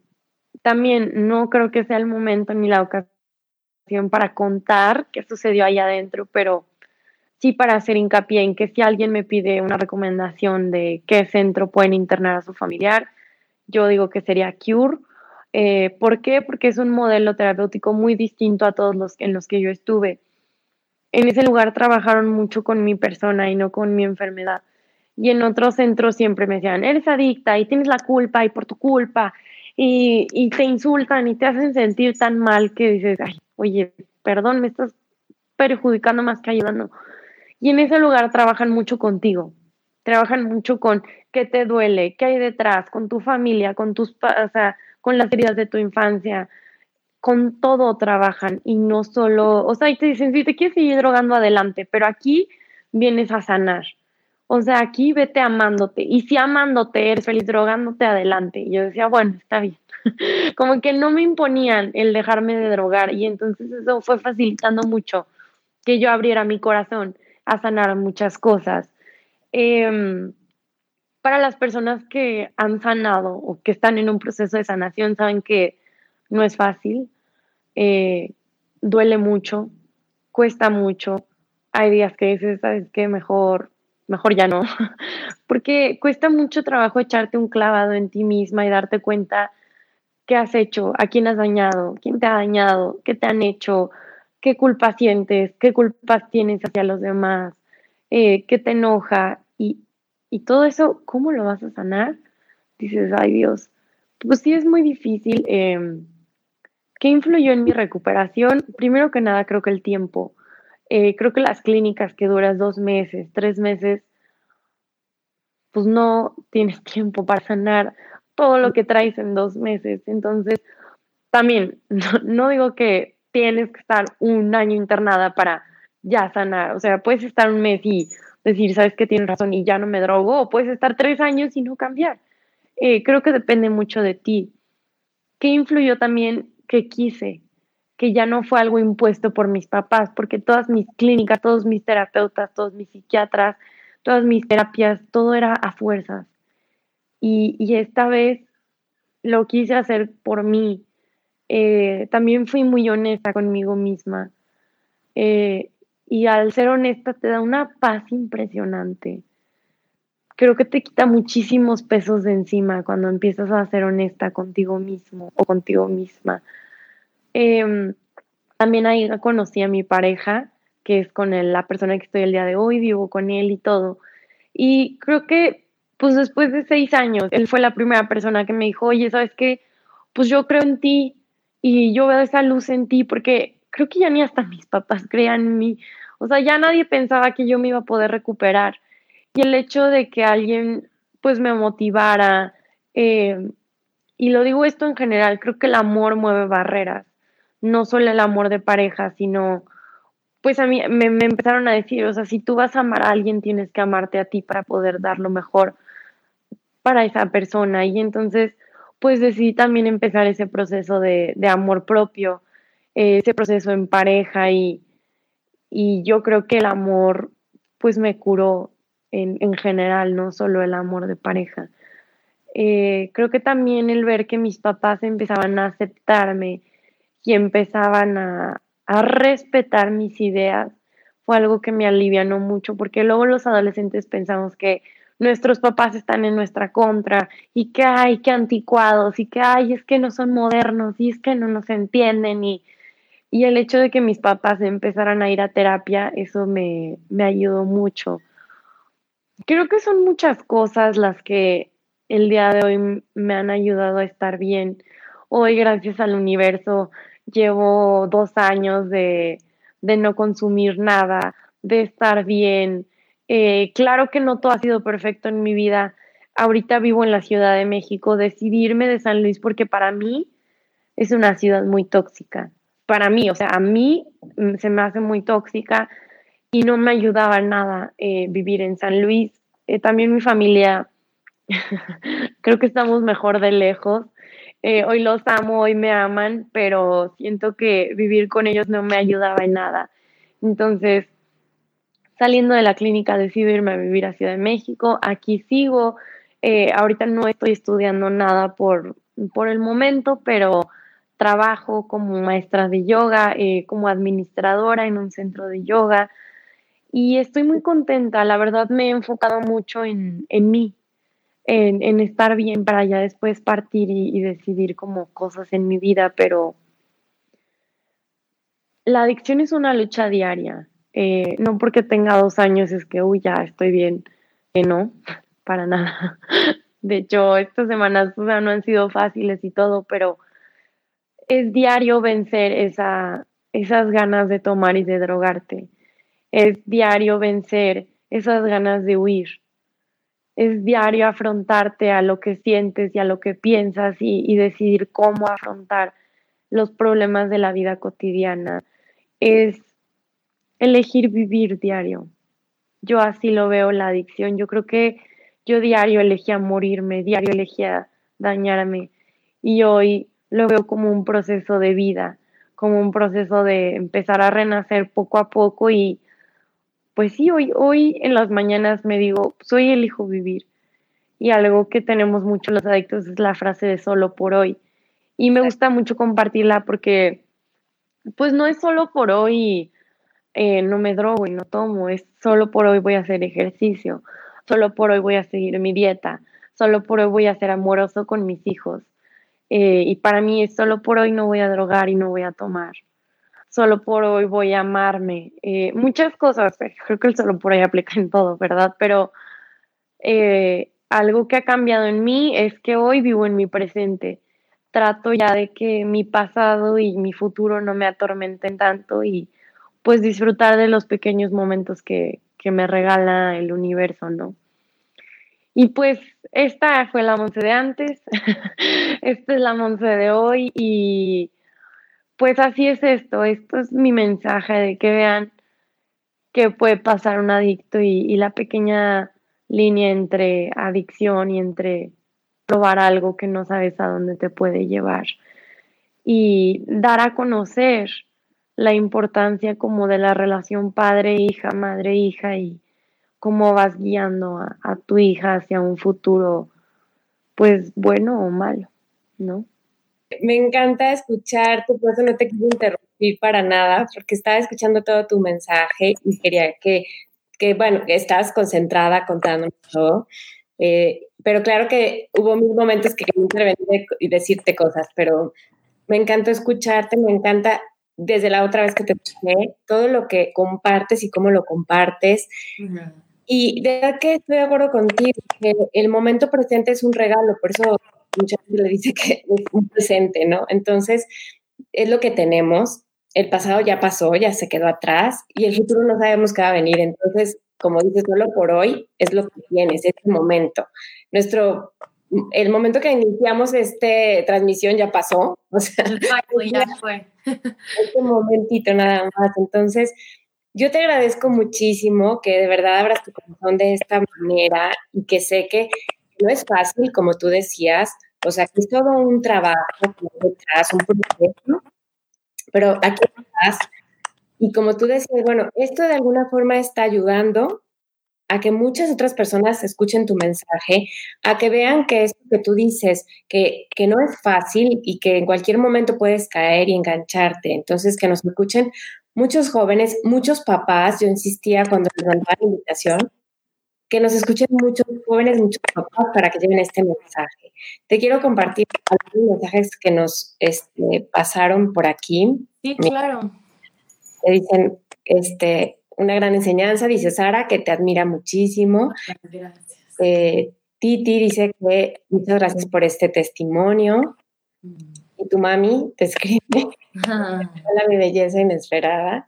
también no creo que sea el momento ni la ocasión para contar qué sucedió ahí adentro, pero sí para hacer hincapié en que si alguien me pide una recomendación de qué centro pueden internar a su familiar, yo digo que sería Cure. Eh, ¿Por qué? Porque es un modelo terapéutico muy distinto a todos los en los que yo estuve. En ese lugar trabajaron mucho con mi persona y no con mi enfermedad. Y en otros centros siempre me decían, eres adicta y tienes la culpa y por tu culpa. Y, y te insultan y te hacen sentir tan mal que dices, ay, oye, perdón, me estás perjudicando más que ayudando. Y en ese lugar trabajan mucho contigo, trabajan mucho con qué te duele, qué hay detrás, con tu familia, con tus, o sea, con las heridas de tu infancia, con todo trabajan y no solo, o sea, y te dicen, si te quieres seguir drogando adelante, pero aquí vienes a sanar. O sea, aquí vete amándote. Y si amándote eres feliz drogándote adelante. Y yo decía, bueno, está bien. Como que no me imponían el dejarme de drogar. Y entonces eso fue facilitando mucho que yo abriera mi corazón a sanar muchas cosas. Eh, para las personas que han sanado o que están en un proceso de sanación, saben que no es fácil, eh, duele mucho, cuesta mucho. Hay días que dices, ¿sabes qué? Mejor, mejor ya no. Porque cuesta mucho trabajo echarte un clavado en ti misma y darte cuenta qué has hecho, a quién has dañado, quién te ha dañado, qué te han hecho, qué culpa sientes, qué culpas tienes hacia los demás, eh, qué te enoja. Y todo eso, ¿cómo lo vas a sanar? Dices, ay Dios, pues sí es muy difícil em, ¿Qué influyó en mi recuperación? Primero que nada, creo que el tiempo. Eh, creo que las clínicas que duras dos meses, tres meses, pues no tienes tiempo para sanar todo lo que traes en dos meses. Entonces, también, no, digo que tienes que estar un año internada para ya sanar. O sea, puedes estar un mes y decir, sabes que tienes razón y ya no me drogo, o puedes estar tres años y no cambiar. Eh, creo que depende mucho de ti. ¿Qué influyó también que quise? Que ya no fue algo impuesto por mis papás, porque todas mis clínicas, todos mis terapeutas, todos mis psiquiatras, todas mis terapias, todo era a fuerzas. Y, esta vez lo quise hacer por mí. Eh, también fui muy honesta conmigo misma. Eh, y al ser honesta te da una paz impresionante. Creo que te quita muchísimos pesos de encima cuando empiezas a ser honesta contigo mismo o contigo misma. Em, también ahí conocí a mi pareja, que es con la persona que estoy el día de hoy, vivo con él y todo. Y creo que, pues después de seis años, él fue la primera persona que me dijo, oye, ¿sabes qué? Pues yo creo en ti y yo veo esa luz en ti porque creo que ya ni hasta mis papás creían en mí. O sea, ya nadie pensaba que yo me iba a poder recuperar. Y el hecho de que alguien pues me motivara, eh, y lo digo esto en general, creo que el amor mueve barreras, no solo el amor de pareja, sino pues a mí me, empezaron a decir, o sea, si tú vas a amar a alguien, tienes que amarte a ti para poder dar lo mejor para esa persona. Y entonces, pues decidí también empezar ese proceso de amor propio ese proceso en pareja y, y yo creo que el amor pues me curó en, en general, no solo el amor de pareja. Eh, creo que también el ver que mis papás empezaban a aceptarme y empezaban a, a respetar mis ideas fue algo que me alivianó mucho porque luego los adolescentes pensamos que nuestros papás están en nuestra contra y que hay que anticuados y que hay es que no son modernos y es que no nos entienden y y el hecho de que mis papás empezaran a ir a terapia, eso me, ayudó mucho. Creo que son muchas cosas las que el día de hoy me han ayudado a estar bien. Hoy, gracias al universo, llevo dos años de, no consumir nada, de estar bien. Eh, claro que no todo ha sido perfecto en mi vida. Ahorita vivo en la Ciudad de México. Decidirme de San Luis porque para mí es una ciudad muy tóxica para mí, o sea, a mí mm, se me hace muy tóxica y no me ayudaba nada eh, vivir en San Luis. Eh, también mi familia, creo que estamos mejor de lejos. Eh, hoy los amo, hoy me aman, pero siento que vivir con ellos no me ayudaba en nada. Entonces, saliendo de la clínica, decido irme a vivir a Ciudad de México. Aquí sigo. ahorita no estoy estudiando nada por, por el momento, pero trabajo como maestra de yoga, eh, como administradora en un centro de yoga y estoy muy contenta. La verdad me he enfocado mucho en, mí, en, estar bien para ya después partir y, decidir como cosas en mi vida, pero la adicción es una lucha diaria. Eh, no porque tenga dos años es que, uy, ya estoy bien. que no, para nada. De hecho, estas semanas no han sido fáciles y todo, pero es diario vencer esa, esas ganas de tomar y de drogarte. Es diario vencer esas ganas de huir. Es diario afrontarte a lo que sientes y a lo que piensas y, decidir cómo afrontar los problemas de la vida cotidiana. Es elegir vivir diario. Yo así lo veo la adicción. Yo creo que yo diario elegía morirme, diario elegía dañarme. Y hoy lo veo como un proceso de vida, como un proceso de empezar a renacer poco a poco y pues sí, hoy, hoy en las mañanas me digo, soy el hijo vivir. Y algo que tenemos mucho los adictos es la frase de solo por hoy. Y me gusta mucho compartirla porque pues no es solo por hoy eh, no me drogo y no tomo, es solo por hoy voy a hacer ejercicio, solo por hoy voy a seguir mi dieta, solo por hoy voy a ser amoroso con mis hijos, eh, y para mí es solo por hoy no voy a drogar y no voy a tomar. Solo por hoy voy a amarme. Eh, muchas cosas, eh, creo que el solo por hoy aplica en todo, ¿verdad? Pero algo que ha cambiado en mí es que hoy vivo en mi presente. trato ya de que mi pasado y mi futuro no me atormenten tanto y pues disfrutar de los pequeños momentos que, que me regala el universo, ¿no? Y pues esta fue la Monse de antes, esta es la Monse de hoy y pues así es esto, esto es mi mensaje de que vean que puede pasar un adicto y, la pequeña línea entre adicción y entre probar algo que no sabes a dónde te puede llevar y dar a conocer la importancia como de la relación padre-hija, madre-hija y cómo vas guiando a, a, tu hija hacia un futuro, pues bueno o malo, ¿no? Me encanta escucharte, por eso no te quiero interrumpir para nada, porque estaba escuchando todo tu mensaje y quería que, que bueno, que estás concentrada contando todo. Eh, pero claro que hubo mil momentos que quería intervenir y decirte cosas, pero me encantó escucharte, me encanta desde la otra vez que te escuché, todo lo que compartes y cómo lo compartes. Y de verdad que estoy de acuerdo contigo, que el momento presente es un regalo, por eso mucha gente le dice que es un presente, ¿no? Entonces, es lo que tenemos. El pasado ya pasó, ya se quedó atrás y el futuro no sabemos qué va a venir. Entonces, como dices, solo por hoy es lo que tienes, es el momento. Nuestro, el momento que iniciamos esta transmisión ya pasó. O sea, ya fue. Este momentito nada más. Entonces, yo te agradezco muchísimo que de verdad abras tu corazón de esta manera y que sé que no es fácil, como tú decías, o sea, es todo un trabajo detrás, un proceso, pero aquí estás. Y como tú decías, bueno, esto de alguna forma está ayudando a que muchas otras personas escuchen tu mensaje, a que vean que esto que tú dices, que, que no es fácil y que en cualquier momento puedes caer y engancharte. Entonces, que nos escuchen muchos jóvenes, muchos papás, yo insistía cuando les mandaba la invitación, que nos escuchen muchos jóvenes, muchos papás para que lleven este mensaje. Te quiero compartir algunos mensajes que nos este, pasaron por aquí. Sí, claro. Te dicen, este, una gran enseñanza, dice Sara, que te admira muchísimo. Gracias. Eh, Titi dice que muchas gracias por este testimonio. Mm. Y tu mami te escribe, hola mi belleza inesperada.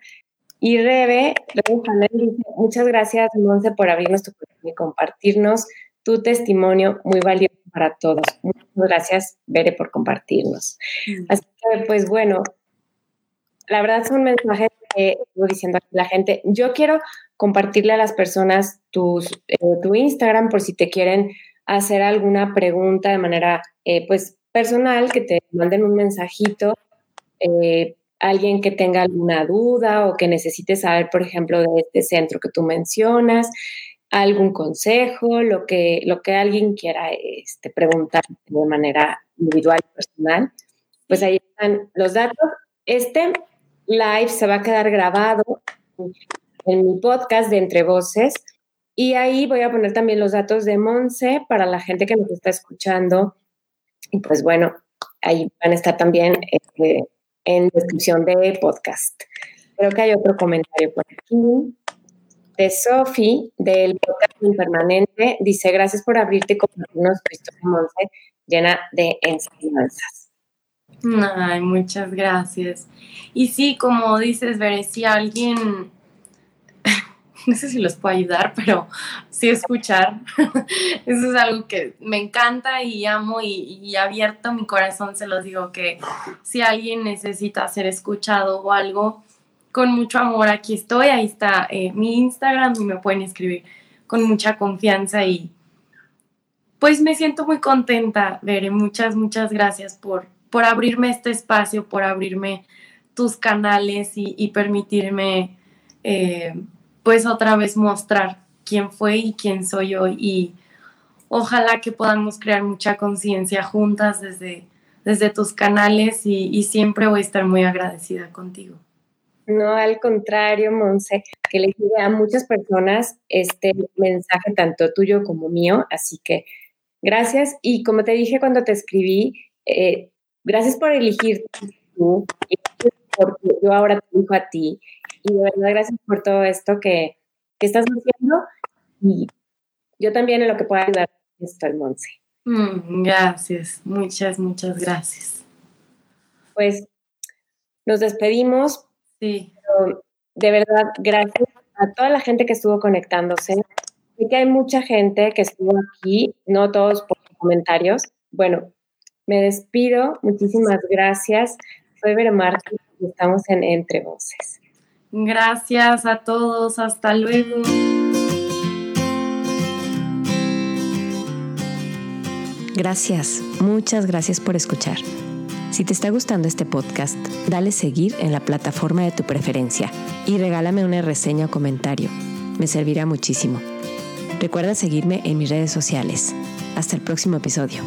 Y Rebe, Rebe dice, muchas gracias, Monse, por abrirnos tu corazón y compartirnos tu testimonio muy valioso para todos. Muchas gracias, Bere, por compartirnos. Mm. Así que, pues bueno, la verdad son mensajes que estoy diciendo a la gente. Yo quiero compartirle a las personas tus, eh, tu Instagram por si te quieren hacer alguna pregunta de manera, eh, pues, personal, que te manden un mensajito eh, alguien que tenga alguna duda o que necesite saber, por ejemplo, de este centro que tú mencionas, algún consejo, lo que, lo que alguien quiera este, preguntar de manera individual y personal, pues ahí están los datos. Este live se va a quedar grabado en mi podcast de Entre Voces y ahí voy a poner también los datos de Monse para la gente que nos está escuchando. Y pues bueno, ahí van a estar también este, en descripción de podcast. Creo que hay otro comentario por aquí. De Sofi, del podcast Impermanente, dice, gracias por abrirte y compartirnos tu historia, Monse, llena de enseñanzas. Ay, muchas gracias. Y sí, como dices, Veré, si alguien no sé si los puedo ayudar, pero sí escuchar. Eso es algo que me encanta y amo y, abierto mi corazón se los digo que si alguien necesita ser escuchado o algo, con mucho amor aquí estoy, ahí está eh, mi Instagram y me pueden escribir con mucha confianza y pues me siento muy contenta, Veré. Muchas, muchas gracias por, por abrirme este espacio, por abrirme tus canales y, permitirme eh, pues otra vez mostrar quién fue y quién soy hoy y ojalá que podamos crear mucha conciencia juntas desde, desde tus canales y, siempre voy a estar muy agradecida contigo. No, al contrario, Monse, que le llegue a muchas personas este mensaje, tanto tuyo como mío. Así que gracias. Y como te dije cuando te escribí, eh, gracias por elegir tú y porque yo ahora te digo a ti y de verdad, gracias por todo esto que, que estás haciendo. Y yo también en lo que pueda ayudar estoy, Monse. Mm, gracias, muchas, muchas gracias. Pues nos despedimos. Sí. de verdad, gracias a toda la gente que estuvo conectándose. Sé que hay mucha gente que estuvo aquí, no todos por comentarios. Bueno, me despido. Muchísimas gracias. Soy Vera estamos en Entre Voces. Gracias a todos. Hasta luego. Gracias, muchas gracias por escuchar. Si te está gustando este podcast, dale seguir en la plataforma de tu preferencia y regálame una reseña o comentario. Me servirá muchísimo. Recuerda seguirme en mis redes sociales. Hasta el próximo episodio.